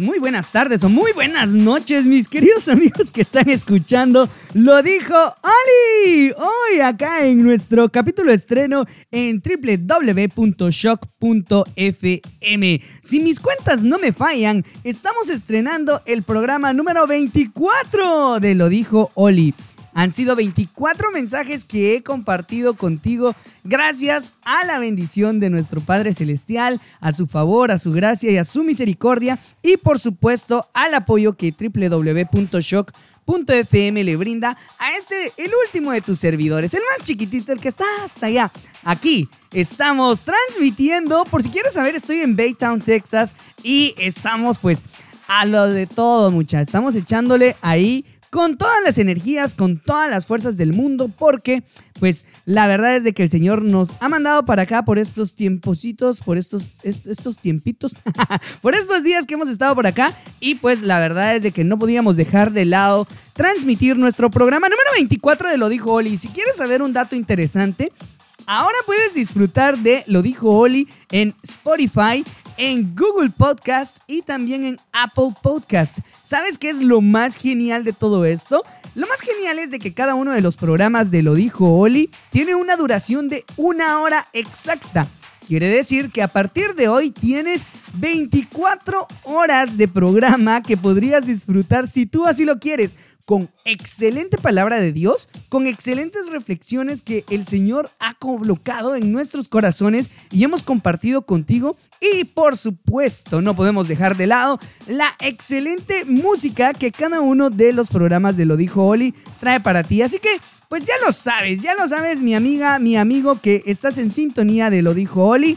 Muy buenas tardes o muy buenas noches, mis queridos amigos que están escuchando. Lo dijo Oli. Hoy acá en nuestro capítulo estreno en www.shock.fm. Si mis cuentas no me fallan, estamos estrenando el programa número 24 de Lo dijo Oli. Han sido 24 mensajes que he compartido contigo gracias a la bendición de nuestro Padre Celestial, a su favor, a su gracia y a su misericordia y por supuesto al apoyo que www.shock.fm le brinda a este, el último de tus servidores, el más chiquitito, el que está hasta allá. Aquí estamos transmitiendo, por si quieres saber, estoy en Baytown, Texas y estamos pues a lo de todo, mucha. Estamos echándole ahí con todas las energías, con todas las fuerzas del mundo, porque pues la verdad es de que el Señor nos ha mandado para acá por estos tiempositos, por estos, est- estos tiempitos, por estos días que hemos estado por acá y pues la verdad es de que no podíamos dejar de lado transmitir nuestro programa número 24 de Lo Dijo Oli. Si quieres saber un dato interesante, Ahora puedes disfrutar de Lo dijo Oli en Spotify, en Google Podcast y también en Apple Podcast. ¿Sabes qué es lo más genial de todo esto? Lo más genial es de que cada uno de los programas de Lo dijo Oli tiene una duración de una hora exacta. Quiere decir que a partir de hoy tienes 24 horas de programa que podrías disfrutar si tú así lo quieres, con excelente palabra de Dios, con excelentes reflexiones que el Señor ha colocado en nuestros corazones y hemos compartido contigo. Y por supuesto, no podemos dejar de lado la excelente música que cada uno de los programas de Lo Dijo Oli trae para ti. Así que pues ya lo sabes, ya lo sabes, mi amiga, mi amigo, que estás en sintonía de Lo Dijo Oli.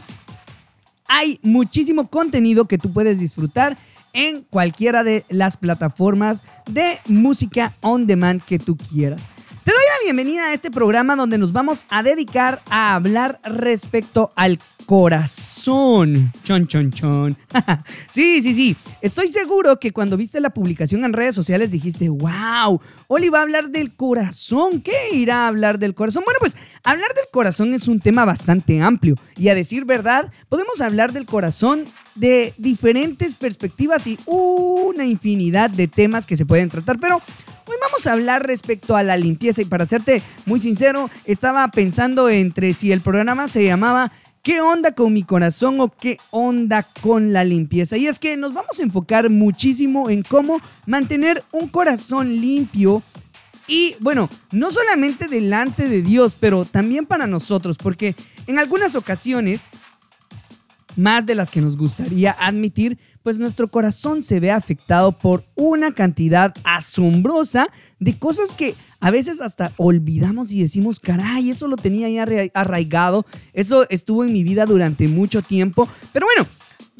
Hay muchísimo contenido que tú puedes disfrutar en cualquiera de las plataformas de música on demand que tú quieras. Te doy la bienvenida a este programa donde nos vamos a dedicar a hablar respecto al corazón. Chon, chon, chon. sí, sí, sí. Estoy seguro que cuando viste la publicación en redes sociales dijiste, wow, Oli va a hablar del corazón. ¿Qué irá a hablar del corazón? Bueno, pues hablar del corazón es un tema bastante amplio y a decir verdad, podemos hablar del corazón de diferentes perspectivas y una infinidad de temas que se pueden tratar, pero Hoy vamos a hablar respecto a la limpieza y para serte muy sincero, estaba pensando entre si el programa se llamaba ¿Qué onda con mi corazón o qué onda con la limpieza? Y es que nos vamos a enfocar muchísimo en cómo mantener un corazón limpio y bueno, no solamente delante de Dios, pero también para nosotros, porque en algunas ocasiones más de las que nos gustaría admitir, pues nuestro corazón se ve afectado por una cantidad asombrosa de cosas que a veces hasta olvidamos y decimos, caray, eso lo tenía arra- arraigado, eso estuvo en mi vida durante mucho tiempo, pero bueno.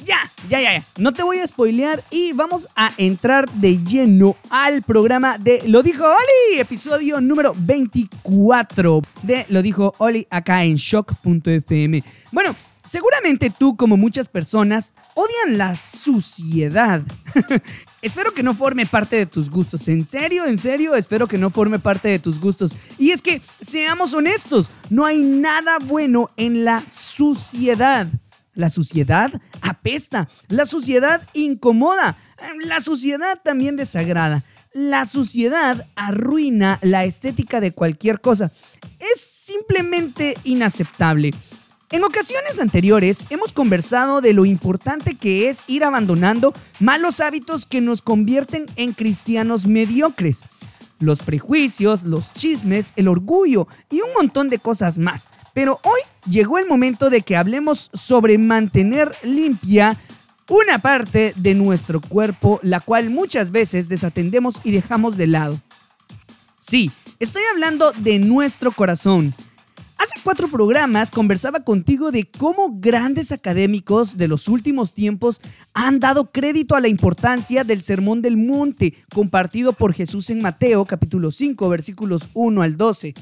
Ya, ya, ya, ya. No te voy a spoilear y vamos a entrar de lleno al programa de Lo Dijo Oli, episodio número 24 de Lo Dijo Oli acá en shock.fm. Bueno, Seguramente tú, como muchas personas, odian la suciedad. espero que no forme parte de tus gustos. En serio, en serio, espero que no forme parte de tus gustos. Y es que, seamos honestos, no hay nada bueno en la suciedad. La suciedad apesta, la suciedad incomoda, la suciedad también desagrada. La suciedad arruina la estética de cualquier cosa. Es simplemente inaceptable. En ocasiones anteriores hemos conversado de lo importante que es ir abandonando malos hábitos que nos convierten en cristianos mediocres. Los prejuicios, los chismes, el orgullo y un montón de cosas más. Pero hoy llegó el momento de que hablemos sobre mantener limpia una parte de nuestro cuerpo, la cual muchas veces desatendemos y dejamos de lado. Sí, estoy hablando de nuestro corazón. Hace cuatro programas conversaba contigo de cómo grandes académicos de los últimos tiempos han dado crédito a la importancia del Sermón del Monte compartido por Jesús en Mateo capítulo 5 versículos 1 al 12.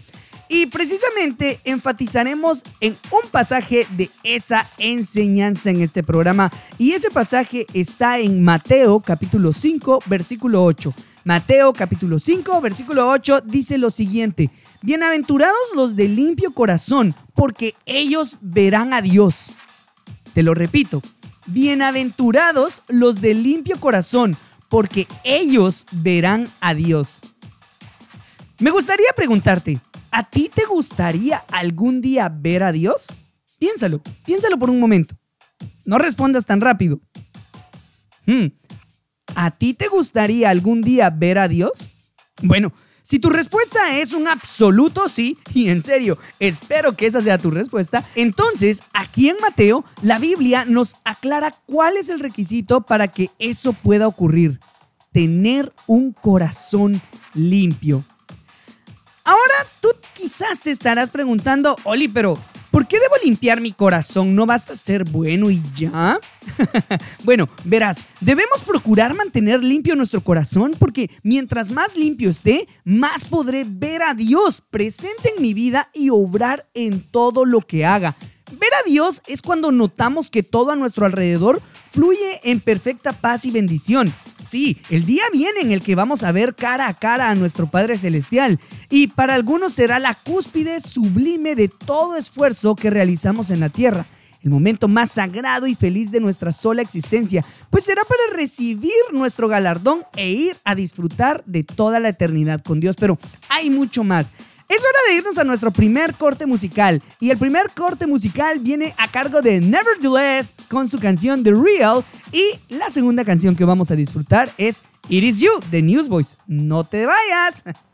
Y precisamente enfatizaremos en un pasaje de esa enseñanza en este programa. Y ese pasaje está en Mateo capítulo 5 versículo 8. Mateo capítulo 5 versículo 8 dice lo siguiente. Bienaventurados los de limpio corazón, porque ellos verán a Dios. Te lo repito, bienaventurados los de limpio corazón, porque ellos verán a Dios. Me gustaría preguntarte, ¿a ti te gustaría algún día ver a Dios? Piénsalo, piénsalo por un momento. No respondas tan rápido. Hmm, ¿A ti te gustaría algún día ver a Dios? Bueno, si tu respuesta es un absoluto sí, y en serio, espero que esa sea tu respuesta, entonces aquí en Mateo la Biblia nos aclara cuál es el requisito para que eso pueda ocurrir. Tener un corazón limpio. Ahora tú quizás te estarás preguntando, Oli, pero ¿por qué debo limpiar mi corazón? ¿No basta ser bueno y ya? bueno, verás, debemos procurar mantener limpio nuestro corazón porque mientras más limpio esté, más podré ver a Dios presente en mi vida y obrar en todo lo que haga. Ver a Dios es cuando notamos que todo a nuestro alrededor fluye en perfecta paz y bendición. Sí, el día viene en el que vamos a ver cara a cara a nuestro Padre Celestial y para algunos será la cúspide sublime de todo esfuerzo que realizamos en la tierra el momento más sagrado y feliz de nuestra sola existencia, pues será para recibir nuestro galardón e ir a disfrutar de toda la eternidad con Dios. Pero hay mucho más. Es hora de irnos a nuestro primer corte musical. Y el primer corte musical viene a cargo de Nevertheless con su canción The Real. Y la segunda canción que vamos a disfrutar es It Is You de Newsboys. No te vayas.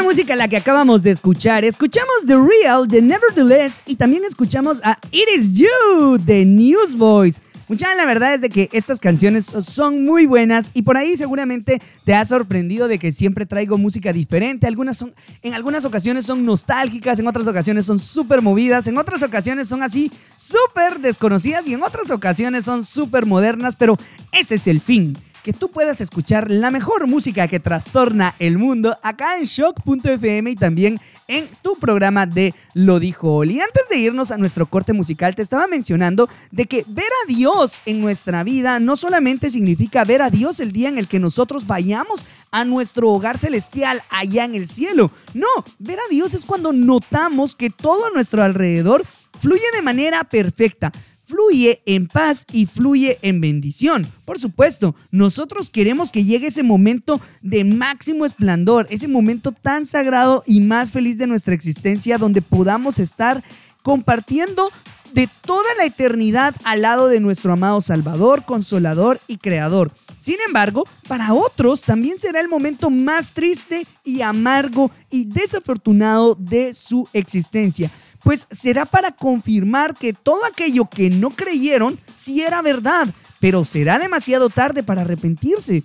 buena música la que acabamos de escuchar. Escuchamos The Real de Nevertheless y también escuchamos a It Is You de Newsboys. Mucha la verdad es de que estas canciones son muy buenas y por ahí seguramente te ha sorprendido de que siempre traigo música diferente. Algunas son, en algunas ocasiones son nostálgicas, en otras ocasiones son súper movidas, en otras ocasiones son así súper desconocidas y en otras ocasiones son súper modernas, pero ese es el fin que tú puedas escuchar la mejor música que trastorna el mundo acá en shock.fm y también en tu programa de Lo dijo Oli. Antes de irnos a nuestro corte musical, te estaba mencionando de que ver a Dios en nuestra vida no solamente significa ver a Dios el día en el que nosotros vayamos a nuestro hogar celestial allá en el cielo. No, ver a Dios es cuando notamos que todo a nuestro alrededor fluye de manera perfecta fluye en paz y fluye en bendición. Por supuesto, nosotros queremos que llegue ese momento de máximo esplendor, ese momento tan sagrado y más feliz de nuestra existencia donde podamos estar compartiendo de toda la eternidad al lado de nuestro amado Salvador, Consolador y Creador. Sin embargo, para otros también será el momento más triste y amargo y desafortunado de su existencia pues será para confirmar que todo aquello que no creyeron sí era verdad, pero será demasiado tarde para arrepentirse.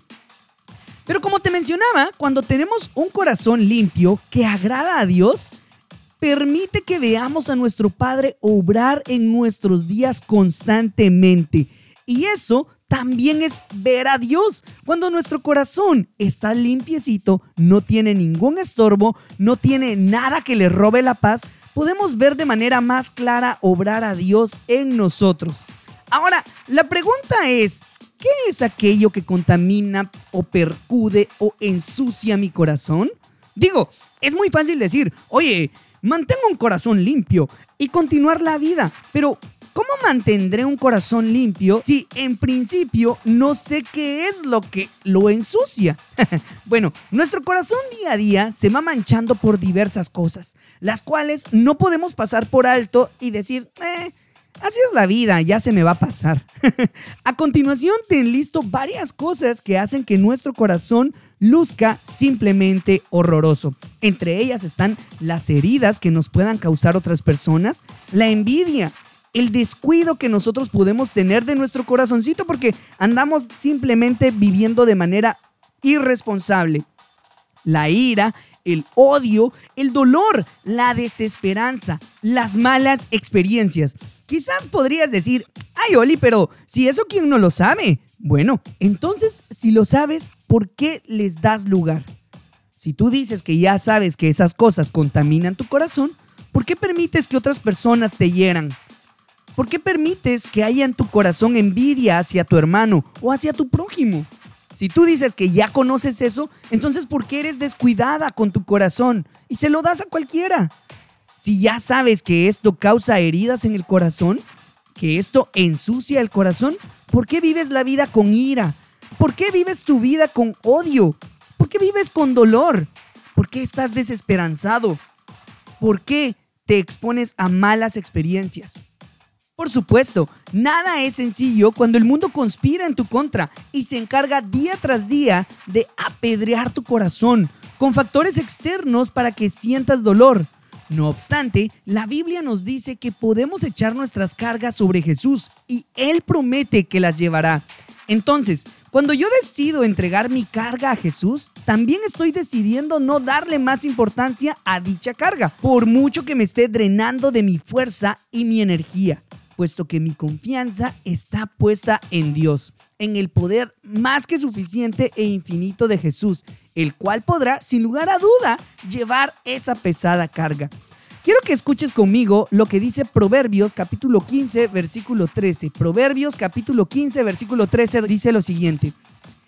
Pero como te mencionaba, cuando tenemos un corazón limpio que agrada a Dios, permite que veamos a nuestro Padre obrar en nuestros días constantemente. Y eso también es ver a Dios. Cuando nuestro corazón está limpiecito, no tiene ningún estorbo, no tiene nada que le robe la paz, podemos ver de manera más clara obrar a Dios en nosotros. Ahora, la pregunta es, ¿qué es aquello que contamina o percude o ensucia mi corazón? Digo, es muy fácil decir, oye, mantengo un corazón limpio y continuar la vida, pero ¿Cómo mantendré un corazón limpio si en principio no sé qué es lo que lo ensucia? bueno, nuestro corazón día a día se va manchando por diversas cosas, las cuales no podemos pasar por alto y decir, eh, Así es la vida, ya se me va a pasar. a continuación te enlisto varias cosas que hacen que nuestro corazón luzca simplemente horroroso. Entre ellas están las heridas que nos puedan causar otras personas, la envidia, el descuido que nosotros podemos tener de nuestro corazoncito porque andamos simplemente viviendo de manera irresponsable. La ira, el odio, el dolor, la desesperanza, las malas experiencias. Quizás podrías decir, ay Oli, pero si eso quién no lo sabe. Bueno, entonces si lo sabes, ¿por qué les das lugar? Si tú dices que ya sabes que esas cosas contaminan tu corazón, ¿por qué permites que otras personas te hieran? ¿Por qué permites que haya en tu corazón envidia hacia tu hermano o hacia tu prójimo? Si tú dices que ya conoces eso, entonces ¿por qué eres descuidada con tu corazón y se lo das a cualquiera? Si ya sabes que esto causa heridas en el corazón, que esto ensucia el corazón, ¿por qué vives la vida con ira? ¿Por qué vives tu vida con odio? ¿Por qué vives con dolor? ¿Por qué estás desesperanzado? ¿Por qué te expones a malas experiencias? Por supuesto, nada es sencillo cuando el mundo conspira en tu contra y se encarga día tras día de apedrear tu corazón con factores externos para que sientas dolor. No obstante, la Biblia nos dice que podemos echar nuestras cargas sobre Jesús y Él promete que las llevará. Entonces, cuando yo decido entregar mi carga a Jesús, también estoy decidiendo no darle más importancia a dicha carga, por mucho que me esté drenando de mi fuerza y mi energía puesto que mi confianza está puesta en Dios, en el poder más que suficiente e infinito de Jesús, el cual podrá, sin lugar a duda, llevar esa pesada carga. Quiero que escuches conmigo lo que dice Proverbios capítulo 15, versículo 13. Proverbios capítulo 15, versículo 13 dice lo siguiente.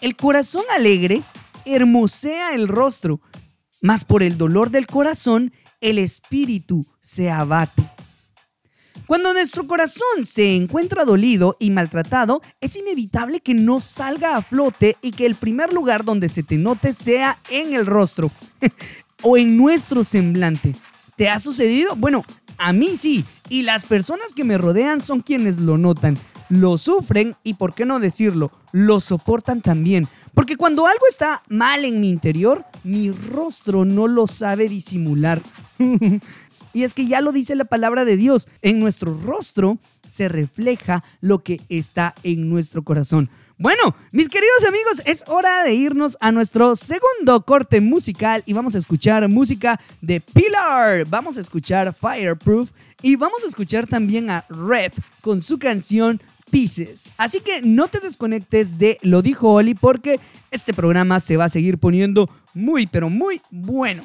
El corazón alegre hermosea el rostro, mas por el dolor del corazón el espíritu se abate. Cuando nuestro corazón se encuentra dolido y maltratado, es inevitable que no salga a flote y que el primer lugar donde se te note sea en el rostro o en nuestro semblante. ¿Te ha sucedido? Bueno, a mí sí, y las personas que me rodean son quienes lo notan, lo sufren y, por qué no decirlo, lo soportan también. Porque cuando algo está mal en mi interior, mi rostro no lo sabe disimular. Y es que ya lo dice la palabra de Dios, en nuestro rostro se refleja lo que está en nuestro corazón. Bueno, mis queridos amigos, es hora de irnos a nuestro segundo corte musical y vamos a escuchar música de Pilar. Vamos a escuchar Fireproof y vamos a escuchar también a Red con su canción Pieces. Así que no te desconectes de Lo dijo Oli porque este programa se va a seguir poniendo muy, pero muy bueno.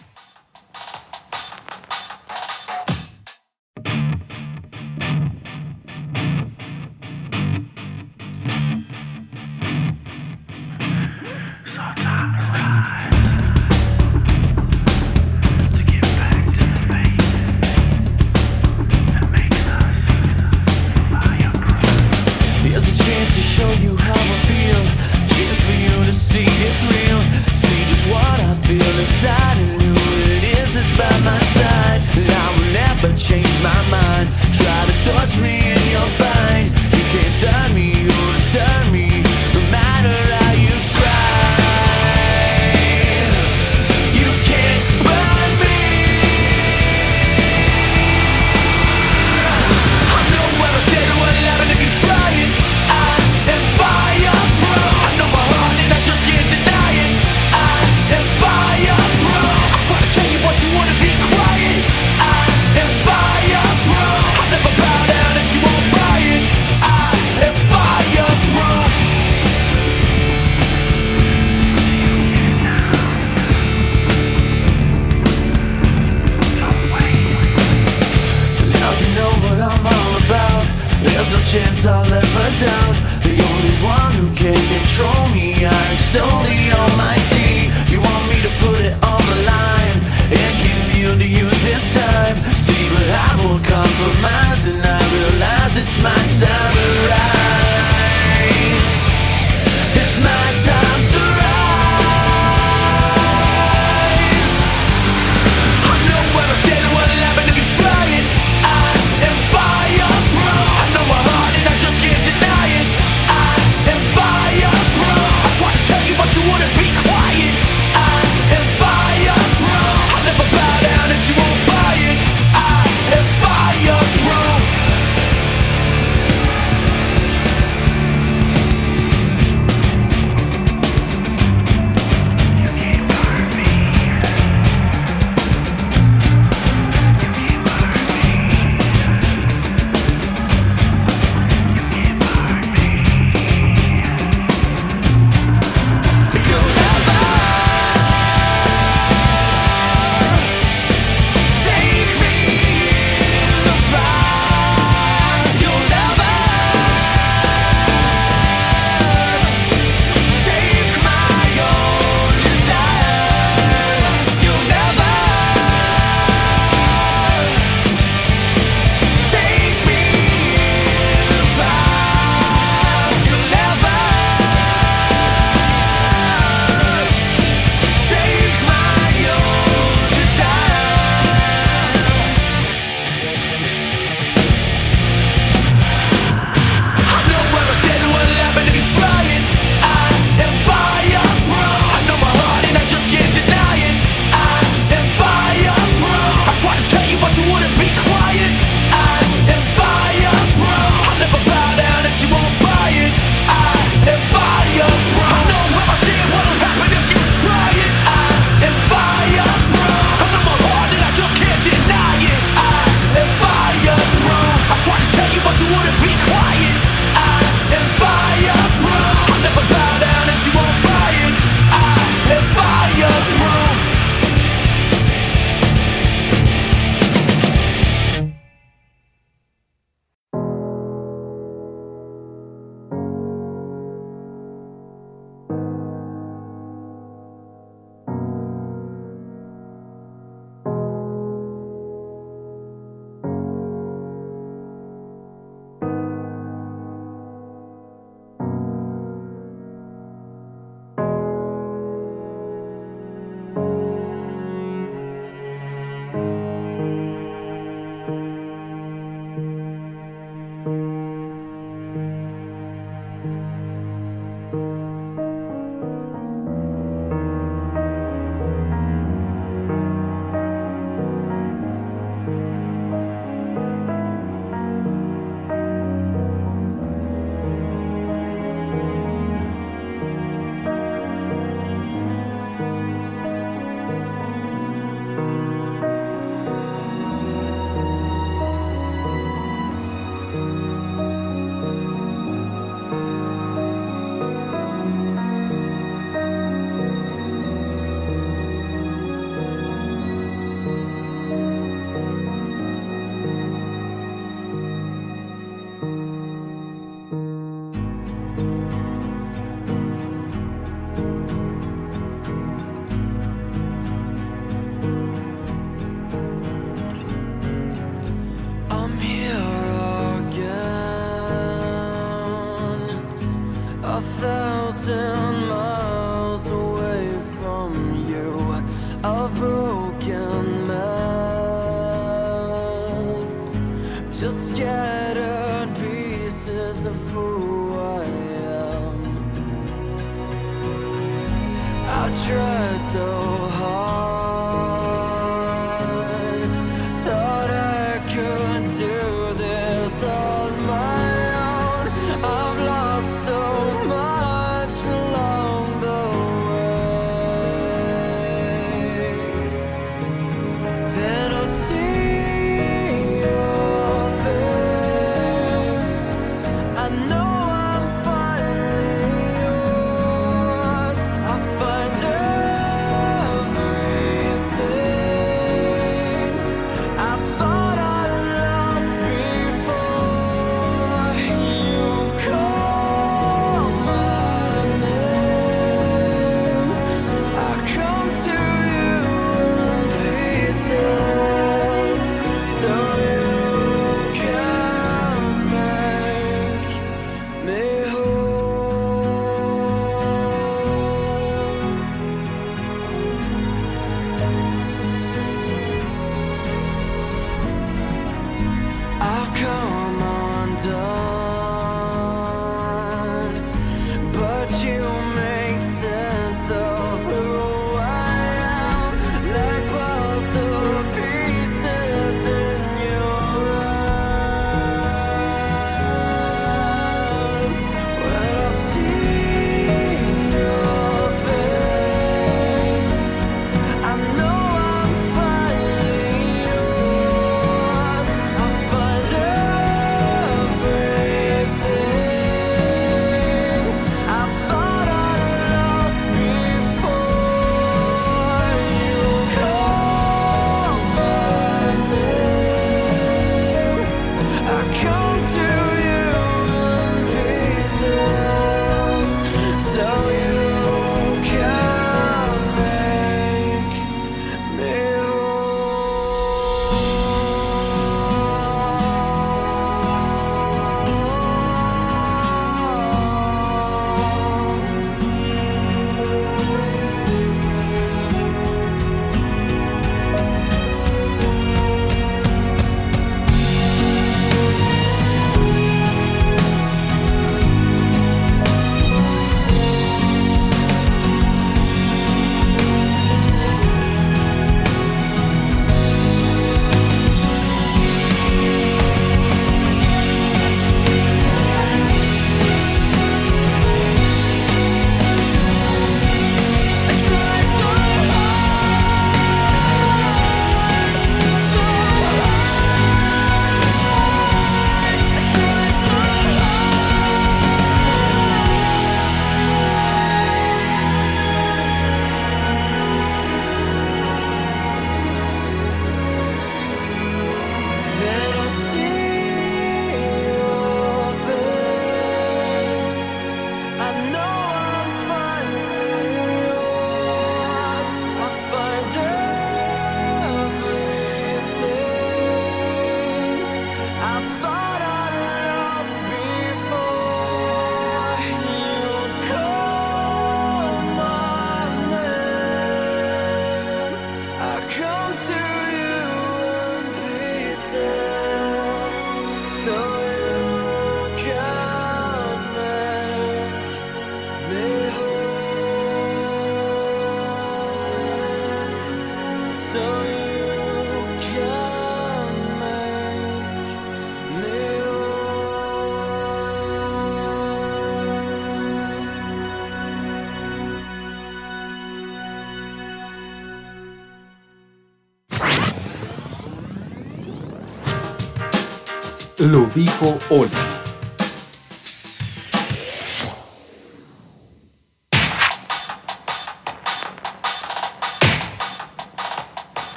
Lo dijo Oli.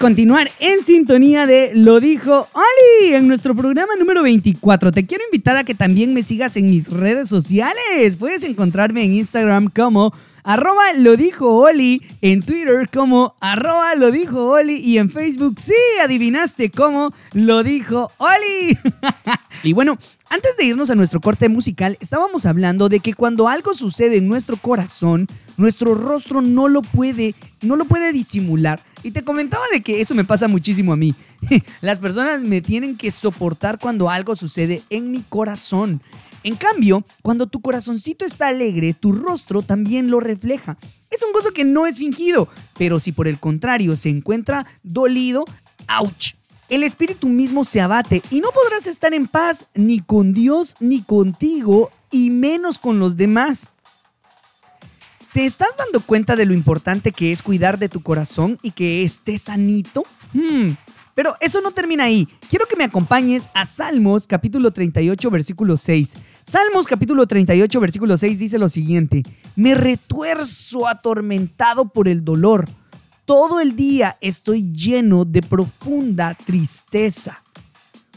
Continuar en sintonía de Lo dijo Oli en nuestro programa número 24. Te quiero invitar a que también me sigas en mis redes sociales. Puedes encontrarme en Instagram como arroba lo dijo Oli, en Twitter como arroba lo dijo Oli y en Facebook, sí, adivinaste como lo dijo Oli. y bueno, antes de irnos a nuestro corte musical, estábamos hablando de que cuando algo sucede en nuestro corazón, nuestro rostro no lo puede, no lo puede disimular. Y te comentaba de que eso me pasa muchísimo a mí. Las personas me tienen que soportar cuando algo sucede en mi corazón. En cambio, cuando tu corazoncito está alegre, tu rostro también lo refleja. Es un gozo que no es fingido, pero si por el contrario se encuentra dolido, ¡ouch! El espíritu mismo se abate y no podrás estar en paz ni con Dios ni contigo y menos con los demás. ¿Te estás dando cuenta de lo importante que es cuidar de tu corazón y que esté sanito? Hmm, Pero eso no termina ahí. Quiero que me acompañes a Salmos capítulo 38 versículo 6. Salmos capítulo 38 versículo 6 dice lo siguiente. Me retuerzo atormentado por el dolor. Todo el día estoy lleno de profunda tristeza.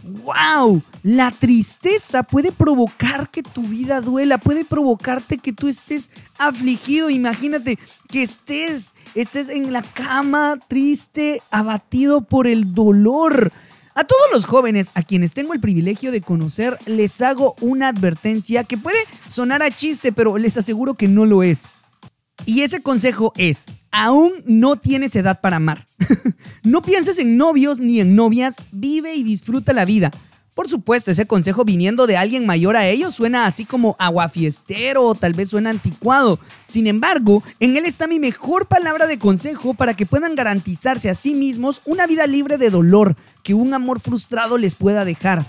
¡Wow! La tristeza puede provocar que tu vida duela, puede provocarte que tú estés afligido. Imagínate que estés, estés en la cama triste, abatido por el dolor. A todos los jóvenes a quienes tengo el privilegio de conocer, les hago una advertencia que puede sonar a chiste, pero les aseguro que no lo es. Y ese consejo es, aún no tienes edad para amar. no pienses en novios ni en novias, vive y disfruta la vida. Por supuesto, ese consejo viniendo de alguien mayor a ellos suena así como aguafiestero o tal vez suena anticuado. Sin embargo, en él está mi mejor palabra de consejo para que puedan garantizarse a sí mismos una vida libre de dolor que un amor frustrado les pueda dejar.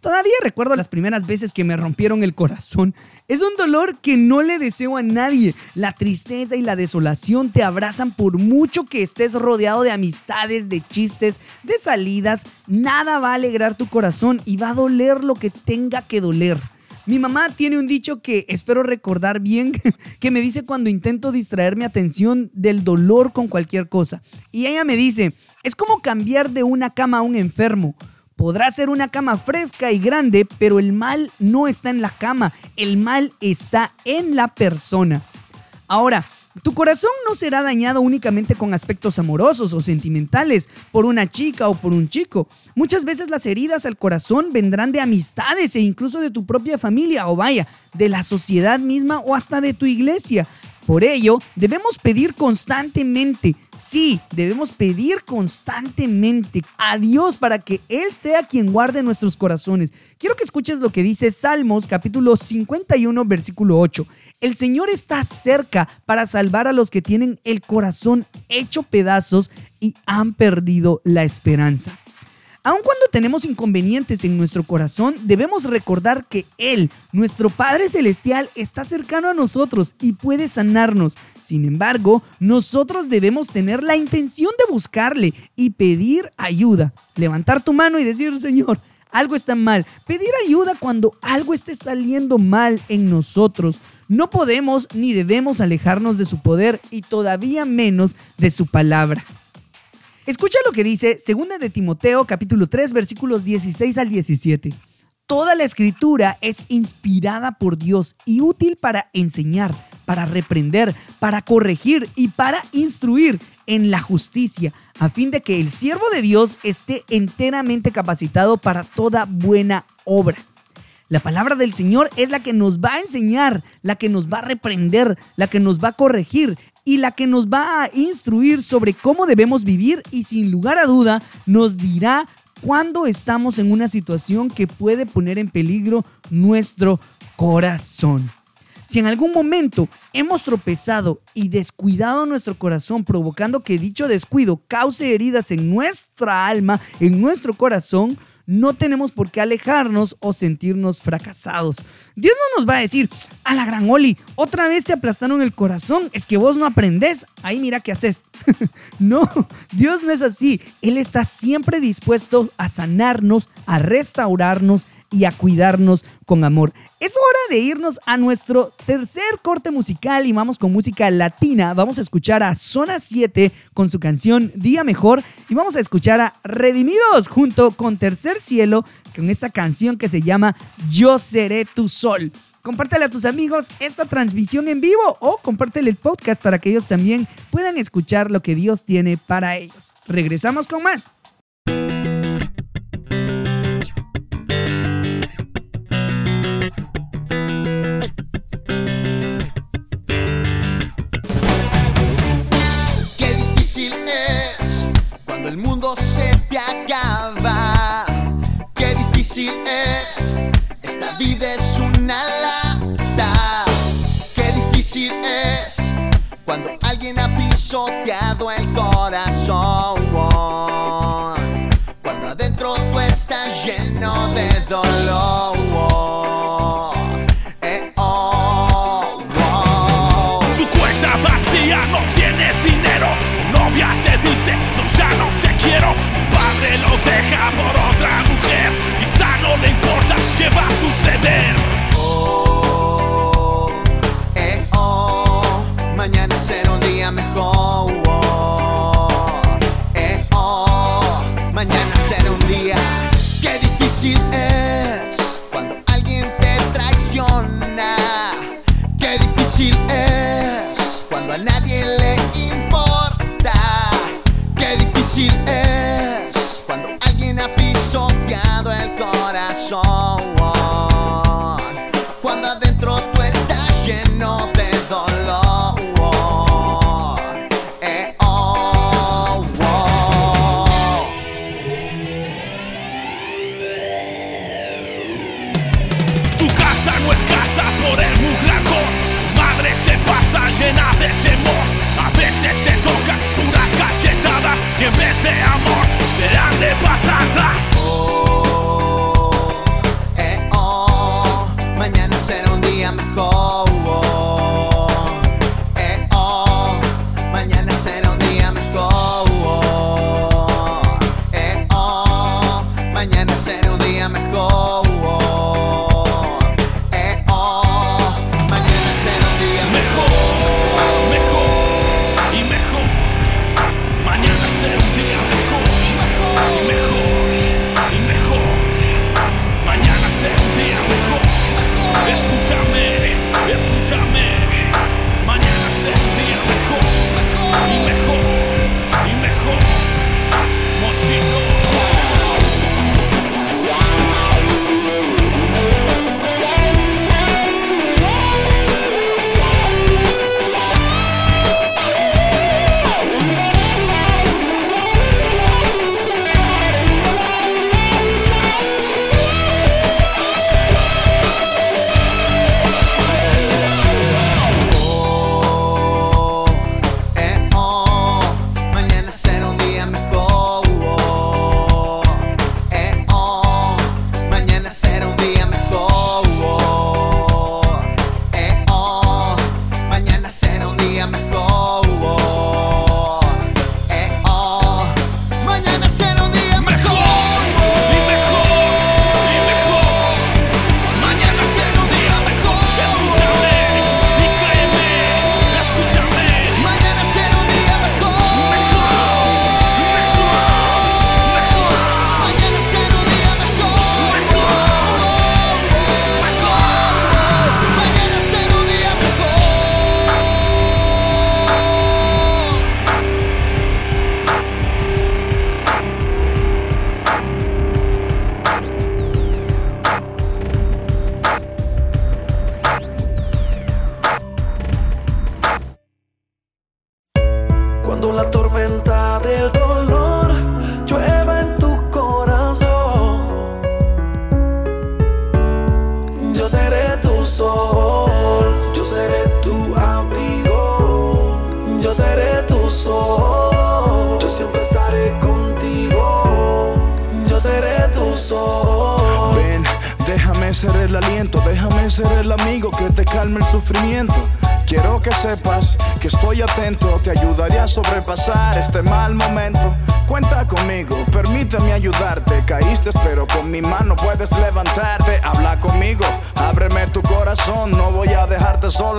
Todavía recuerdo las primeras veces que me rompieron el corazón. Es un dolor que no le deseo a nadie. La tristeza y la desolación te abrazan por mucho que estés rodeado de amistades, de chistes, de salidas. Nada va a alegrar tu corazón y va a doler lo que tenga que doler. Mi mamá tiene un dicho que espero recordar bien, que me dice cuando intento distraer mi atención del dolor con cualquier cosa. Y ella me dice, es como cambiar de una cama a un enfermo. Podrá ser una cama fresca y grande, pero el mal no está en la cama, el mal está en la persona. Ahora, tu corazón no será dañado únicamente con aspectos amorosos o sentimentales por una chica o por un chico. Muchas veces las heridas al corazón vendrán de amistades e incluso de tu propia familia o vaya, de la sociedad misma o hasta de tu iglesia. Por ello, debemos pedir constantemente, sí, debemos pedir constantemente a Dios para que Él sea quien guarde nuestros corazones. Quiero que escuches lo que dice Salmos capítulo 51 versículo 8. El Señor está cerca para salvar a los que tienen el corazón hecho pedazos y han perdido la esperanza. Aun cuando tenemos inconvenientes en nuestro corazón, debemos recordar que Él, nuestro Padre Celestial, está cercano a nosotros y puede sanarnos. Sin embargo, nosotros debemos tener la intención de buscarle y pedir ayuda. Levantar tu mano y decir, Señor, algo está mal. Pedir ayuda cuando algo esté saliendo mal en nosotros. No podemos ni debemos alejarnos de su poder y todavía menos de su palabra. Escucha lo que dice 2 de Timoteo capítulo 3 versículos 16 al 17. Toda la escritura es inspirada por Dios y útil para enseñar, para reprender, para corregir y para instruir en la justicia, a fin de que el siervo de Dios esté enteramente capacitado para toda buena obra. La palabra del Señor es la que nos va a enseñar, la que nos va a reprender, la que nos va a corregir y la que nos va a instruir sobre cómo debemos vivir y sin lugar a duda nos dirá cuando estamos en una situación que puede poner en peligro nuestro corazón. Si en algún momento hemos tropezado y descuidado nuestro corazón, provocando que dicho descuido cause heridas en nuestra alma, en nuestro corazón, no tenemos por qué alejarnos o sentirnos fracasados. Dios no nos va a decir, a la gran Oli, otra vez te aplastaron el corazón, es que vos no aprendés, ahí mira qué haces. no, Dios no es así. Él está siempre dispuesto a sanarnos, a restaurarnos y a cuidarnos con amor. Es hora de irnos a nuestro tercer corte musical y vamos con música latina. Vamos a escuchar a Zona 7 con su canción Día Mejor y vamos a escuchar a Redimidos junto con Tercer Cielo con esta canción que se llama Yo seré tu sol. Compártele a tus amigos esta transmisión en vivo o compártele el podcast para que ellos también puedan escuchar lo que Dios tiene para ellos. Regresamos con más. Acaba. Qué difícil es, esta vida es una lata. Qué difícil es cuando alguien ha pisoteado el corazón. Cuando adentro tú estás lleno de dolor. Deja por otra mujer. Quizá no le importa qué va a suceder. Oh, eh, oh, mañana será un día mejor. Eh, oh, mañana será un día. Qué difícil es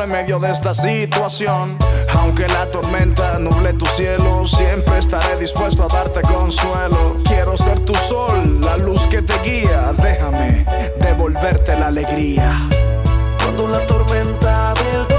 medio de esta situación. Aunque la tormenta nuble tu cielo, siempre estaré dispuesto a darte consuelo. Quiero ser tu sol, la luz que te guía. Déjame devolverte la alegría. Cuando la tormenta del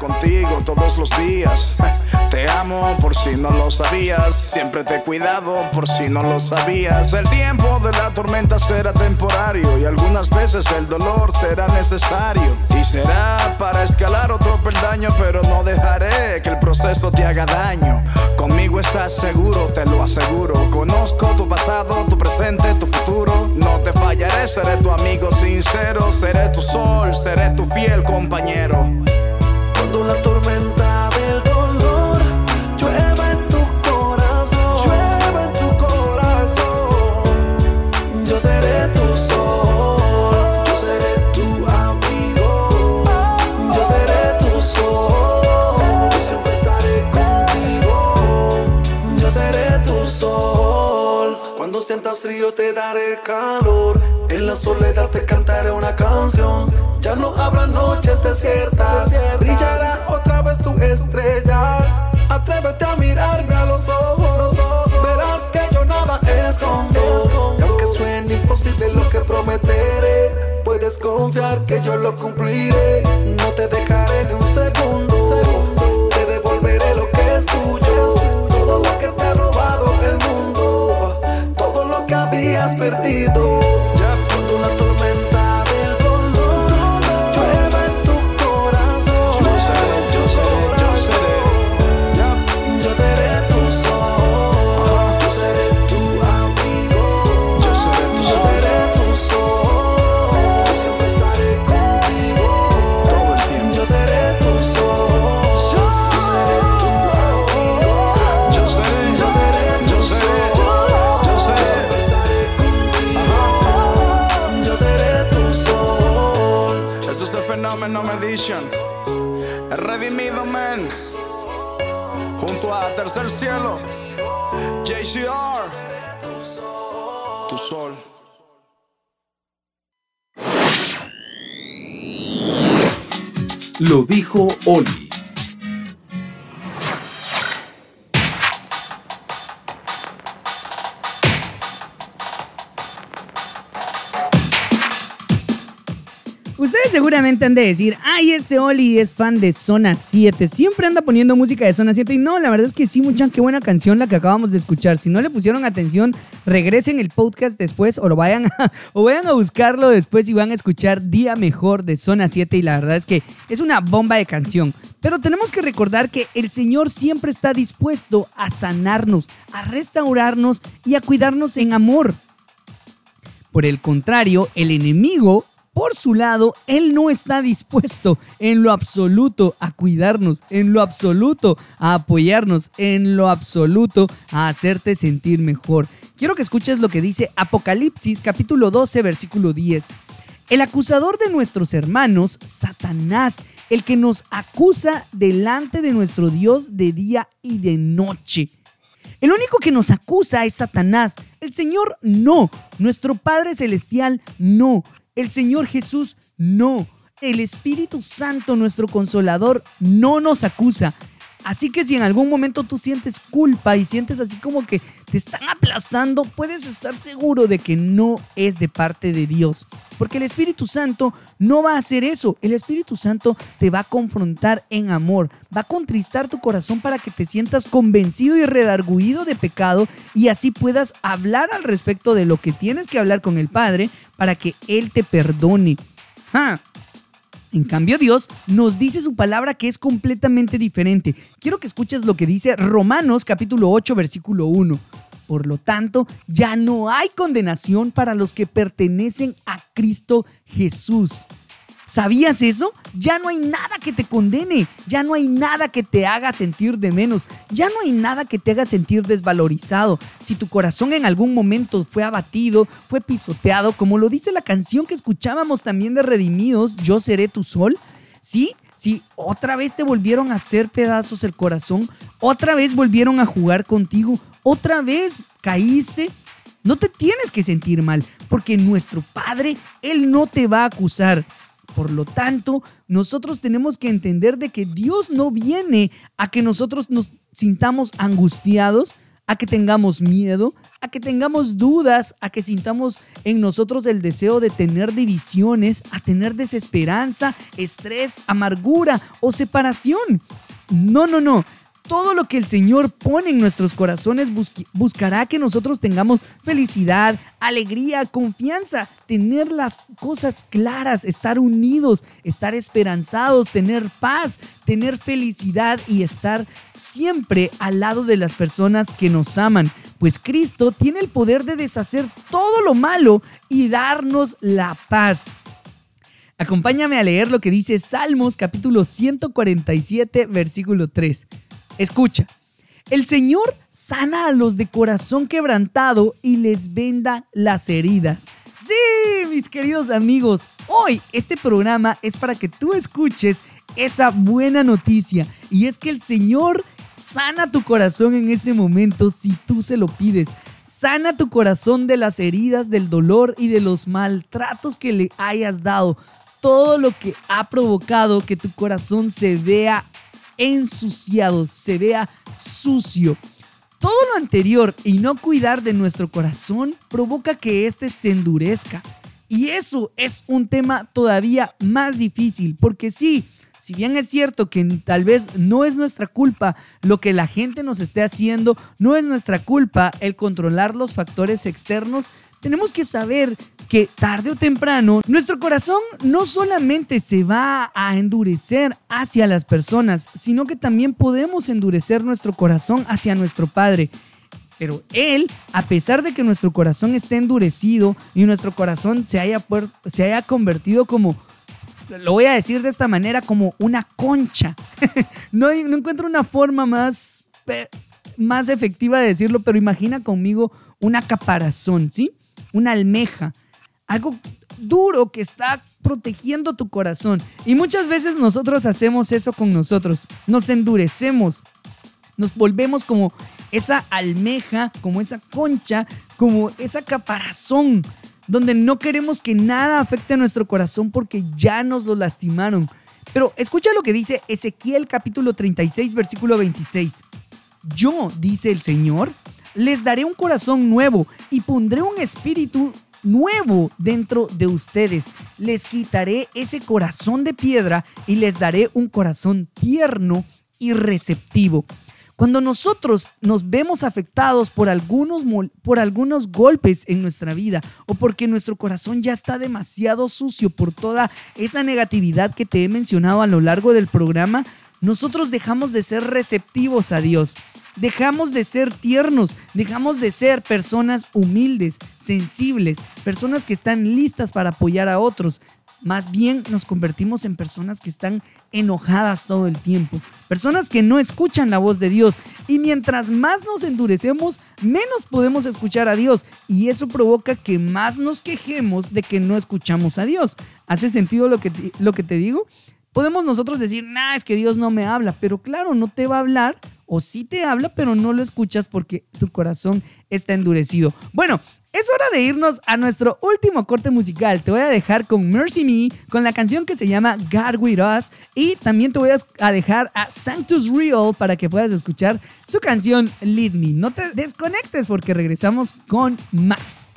contigo todos los días. Te amo por si no lo sabías. Siempre te he cuidado por si no lo sabías. El tiempo de la tormenta será temporario y algunas veces el dolor será necesario. Y será para escalar otro peldaño, pero no dejaré que el proceso te haga daño. Conmigo estás seguro, te lo aseguro. Conozco tu pasado, tu presente, tu futuro. No te fallaré, seré tu amigo sincero. Seré tu sol, seré tu fiel compañero. Cuando la tormenta del dolor llueva en tu corazón, llueva en tu corazón, yo seré tu sol, yo seré tu amigo, yo seré tu sol, yo siempre estaré contigo, yo seré tu sol. Cuando sientas frío te daré calor, en la soledad te cantaré una canción. Ya no habrá noches desiertas, brillará otra vez tu estrella. Atrévete a mirarme a los ojos, verás que yo nada escondo. Y aunque suene imposible lo que prometeré, puedes confiar que yo lo cumpliré. No te dejaré ni un segundo, te devolveré lo que es tuyo. Todo lo que te ha robado el mundo, todo lo que habías perdido. A Tercer Cielo. JCR. Tu sol. Lo dijo Oli. Han de decir, ay, este Oli es fan de Zona 7. Siempre anda poniendo música de Zona 7. Y no, la verdad es que sí, muchan, qué buena canción la que acabamos de escuchar. Si no le pusieron atención, regresen el podcast después o lo vayan a, o vayan a buscarlo después y van a escuchar Día Mejor de Zona 7. Y la verdad es que es una bomba de canción. Pero tenemos que recordar que el Señor siempre está dispuesto a sanarnos, a restaurarnos y a cuidarnos en amor. Por el contrario, el enemigo, por su lado, él no está dispuesto en lo absoluto a cuidarnos, en lo absoluto a apoyarnos, en lo absoluto a hacerte sentir mejor. Quiero que escuches lo que dice Apocalipsis capítulo 12 versículo 10. El acusador de nuestros hermanos, Satanás, el que nos acusa delante de nuestro Dios de día y de noche. El único que nos acusa es Satanás. El Señor no. Nuestro Padre Celestial no. El Señor Jesús no. El Espíritu Santo, nuestro consolador, no nos acusa. Así que si en algún momento tú sientes culpa y sientes así como que te están aplastando, puedes estar seguro de que no es de parte de Dios. Porque el Espíritu Santo no va a hacer eso. El Espíritu Santo te va a confrontar en amor, va a contristar tu corazón para que te sientas convencido y redarguido de pecado y así puedas hablar al respecto de lo que tienes que hablar con el Padre para que Él te perdone. Ah, En cambio, Dios nos dice su palabra que es completamente diferente. Quiero que escuches lo que dice Romanos capítulo 8, versículo 1. Por lo tanto, ya no hay condenación para los que pertenecen a Cristo Jesús. ¿Sabías eso? Ya no hay nada que te condene, ya no hay nada que te haga sentir de menos, ya no hay nada que te haga sentir desvalorizado. Si tu corazón en algún momento fue abatido, fue pisoteado, como lo dice la canción que escuchábamos también de Redimidos, Yo seré tu sol, ¿sí? Si otra vez te volvieron a hacer pedazos el corazón, otra vez volvieron a jugar contigo, otra vez caíste, no te tienes que sentir mal, porque nuestro Padre, Él no te va a acusar. Por lo tanto, nosotros tenemos que entender de que Dios no viene a que nosotros nos sintamos angustiados, a que tengamos miedo, a que tengamos dudas, a que sintamos en nosotros el deseo de tener divisiones, a tener desesperanza, estrés, amargura o separación. No, no, no. Todo lo que el Señor pone en nuestros corazones buscará que nosotros tengamos felicidad, alegría, confianza, tener las cosas claras, estar unidos, estar esperanzados, tener paz, tener felicidad y estar siempre al lado de las personas que nos aman. Pues Cristo tiene el poder de deshacer todo lo malo y darnos la paz. Acompáñame a leer lo que dice Salmos capítulo 147 versículo 3. Escucha. El Señor sana a los de corazón quebrantado y les venda las heridas. Sí, mis queridos amigos, hoy este programa es para que tú escuches esa buena noticia y es que el Señor sana tu corazón en este momento si tú se lo pides. Sana tu corazón de las heridas, del dolor y de los maltratos que le hayas dado. Todo lo que ha provocado que tu corazón se vea ensuciado, se vea sucio. Todo lo anterior y no cuidar de nuestro corazón provoca que éste se endurezca. Y eso es un tema todavía más difícil, porque sí, si bien es cierto que tal vez no es nuestra culpa lo que la gente nos esté haciendo, no es nuestra culpa el controlar los factores externos, tenemos que saber que tarde o temprano nuestro corazón no solamente se va a endurecer hacia las personas, sino que también podemos endurecer nuestro corazón hacia nuestro Padre. Pero Él, a pesar de que nuestro corazón esté endurecido y nuestro corazón se haya, se haya convertido como, lo voy a decir de esta manera, como una concha. no, no encuentro una forma más, más efectiva de decirlo, pero imagina conmigo una caparazón, ¿sí? Una almeja. Algo duro que está protegiendo tu corazón. Y muchas veces nosotros hacemos eso con nosotros. Nos endurecemos nos volvemos como esa almeja, como esa concha, como esa caparazón, donde no queremos que nada afecte a nuestro corazón porque ya nos lo lastimaron. Pero escucha lo que dice Ezequiel capítulo 36, versículo 26. Yo, dice el Señor, les daré un corazón nuevo y pondré un espíritu nuevo dentro de ustedes. Les quitaré ese corazón de piedra y les daré un corazón tierno y receptivo. Cuando nosotros nos vemos afectados por algunos, por algunos golpes en nuestra vida o porque nuestro corazón ya está demasiado sucio por toda esa negatividad que te he mencionado a lo largo del programa, nosotros dejamos de ser receptivos a Dios. Dejamos de ser tiernos, dejamos de ser personas humildes, sensibles, personas que están listas para apoyar a otros. Más bien nos convertimos en personas que están enojadas todo el tiempo, personas que no escuchan la voz de Dios y mientras más nos endurecemos, menos podemos escuchar a Dios y eso provoca que más nos quejemos de que no escuchamos a Dios. ¿Hace sentido lo que te, lo que te digo? Podemos nosotros decir, nah, es que Dios no me habla, pero claro, no te va a hablar o sí te habla, pero no lo escuchas porque tu corazón está endurecido. Bueno, es hora de irnos a nuestro último corte musical. Te voy a dejar con Mercy Me, con la canción que se llama God With Us, y también te voy a dejar a Sanctus Real para que puedas escuchar su canción Lead Me. No te desconectes porque regresamos con más.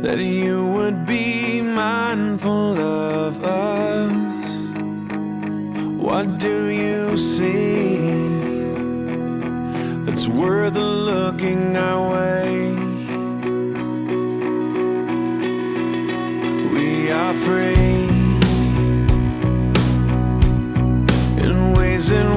That you would be mindful of us? What do you see that's worth looking our way? We are free in ways in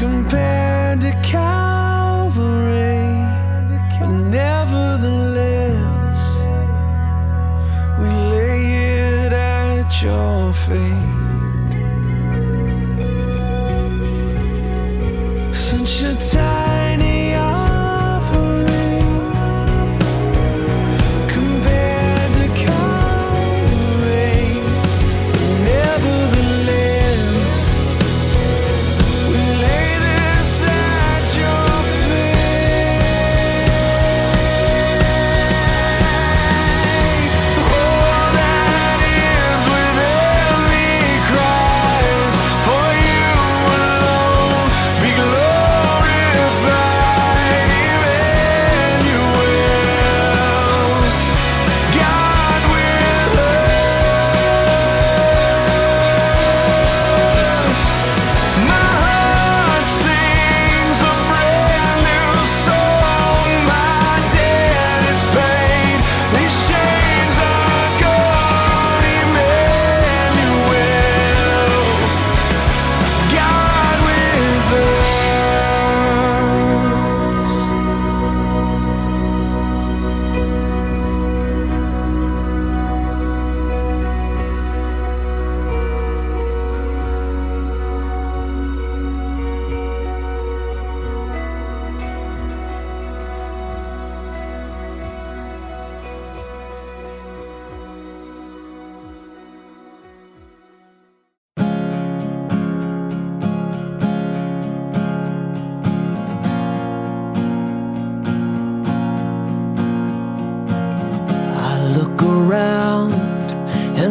compared to Calvary, but nevertheless, we lay it at your feet.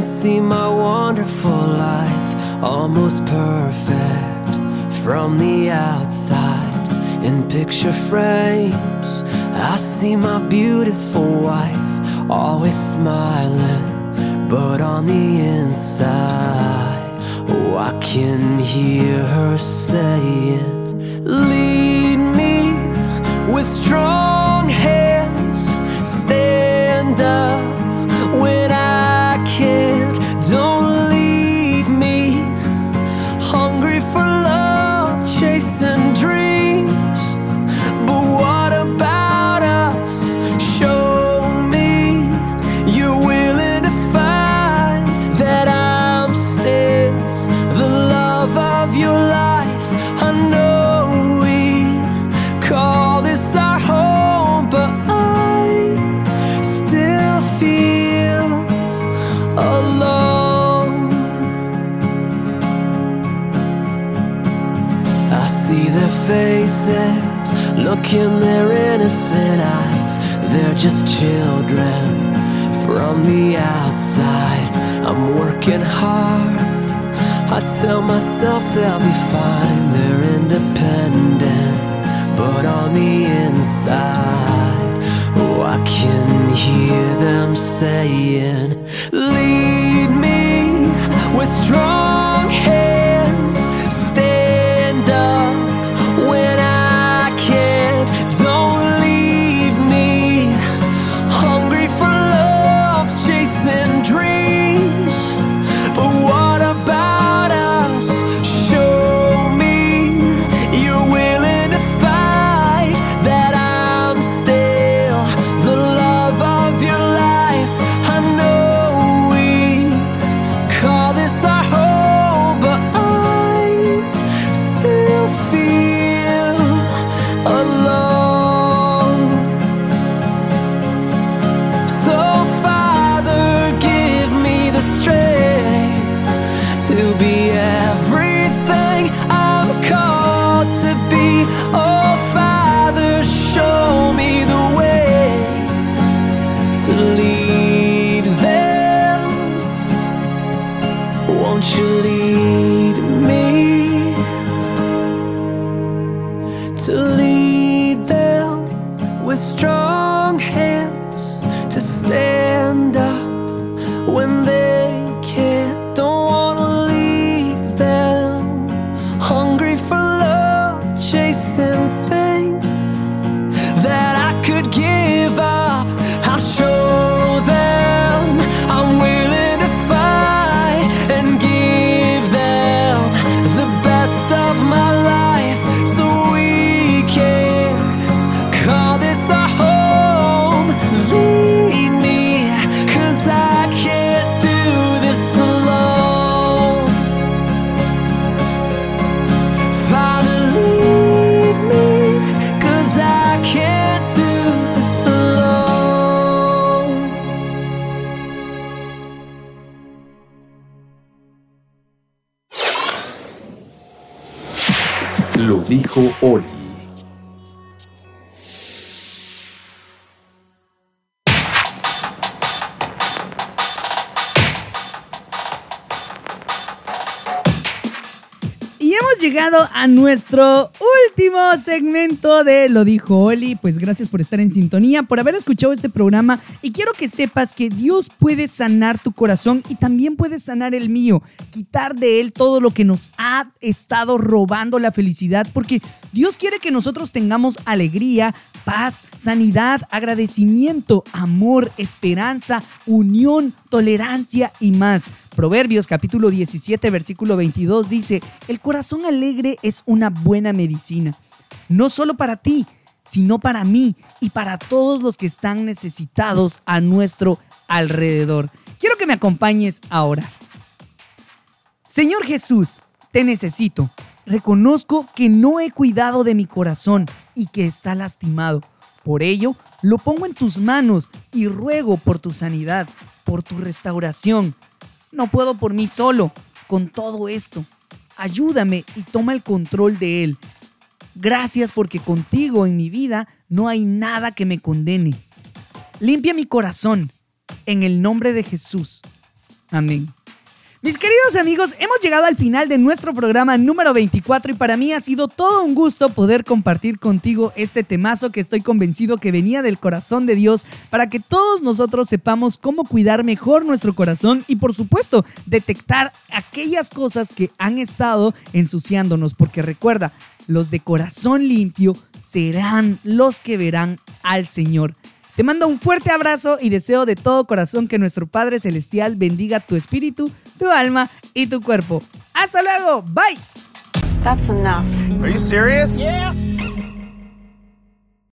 see my wonderful life almost perfect from the outside in picture frames. I see my beautiful wife always smiling, but on the inside, oh, I can hear her saying, Lead me with strong. In their innocent eyes. They're just children from the outside. I'm working hard. I tell myself they'll be fine. They're independent, but on the inside, oh, I can hear them saying, Lead me with strong Hemos llegado a nuestro último segmento de Lo dijo Oli. Pues gracias por estar en sintonía, por haber escuchado este programa. Y quiero que sepas que Dios puede sanar tu corazón y también puede sanar el mío. Quitar de él todo lo que nos ha estado robando la felicidad. Porque Dios quiere que nosotros tengamos alegría, paz, sanidad, agradecimiento, amor, esperanza, unión, tolerancia y más. Proverbios capítulo 17 versículo 22 dice, el corazón alegre es una buena medicina, no solo para ti, sino para mí y para todos los que están necesitados a nuestro alrededor. Quiero que me acompañes a orar. Señor Jesús, te necesito. Reconozco que no he cuidado de mi corazón y que está lastimado. Por ello, lo pongo en tus manos y ruego por tu sanidad, por tu restauración. No puedo por mí solo con todo esto. Ayúdame y toma el control de él. Gracias porque contigo en mi vida no hay nada que me condene. Limpia mi corazón en el nombre de Jesús. Amén. Mis queridos amigos, hemos llegado al final de nuestro programa número 24 y para mí ha sido todo un gusto poder compartir contigo este temazo que estoy convencido que venía del corazón de Dios para que todos nosotros sepamos cómo cuidar mejor nuestro corazón y por supuesto detectar aquellas cosas que han estado ensuciándonos porque recuerda, los de corazón limpio serán los que verán al Señor. Te mando un fuerte abrazo y deseo de todo corazón que nuestro Padre Celestial bendiga tu espíritu, tu alma y tu cuerpo. Hasta luego, bye. That's enough. Are you serious? Yeah.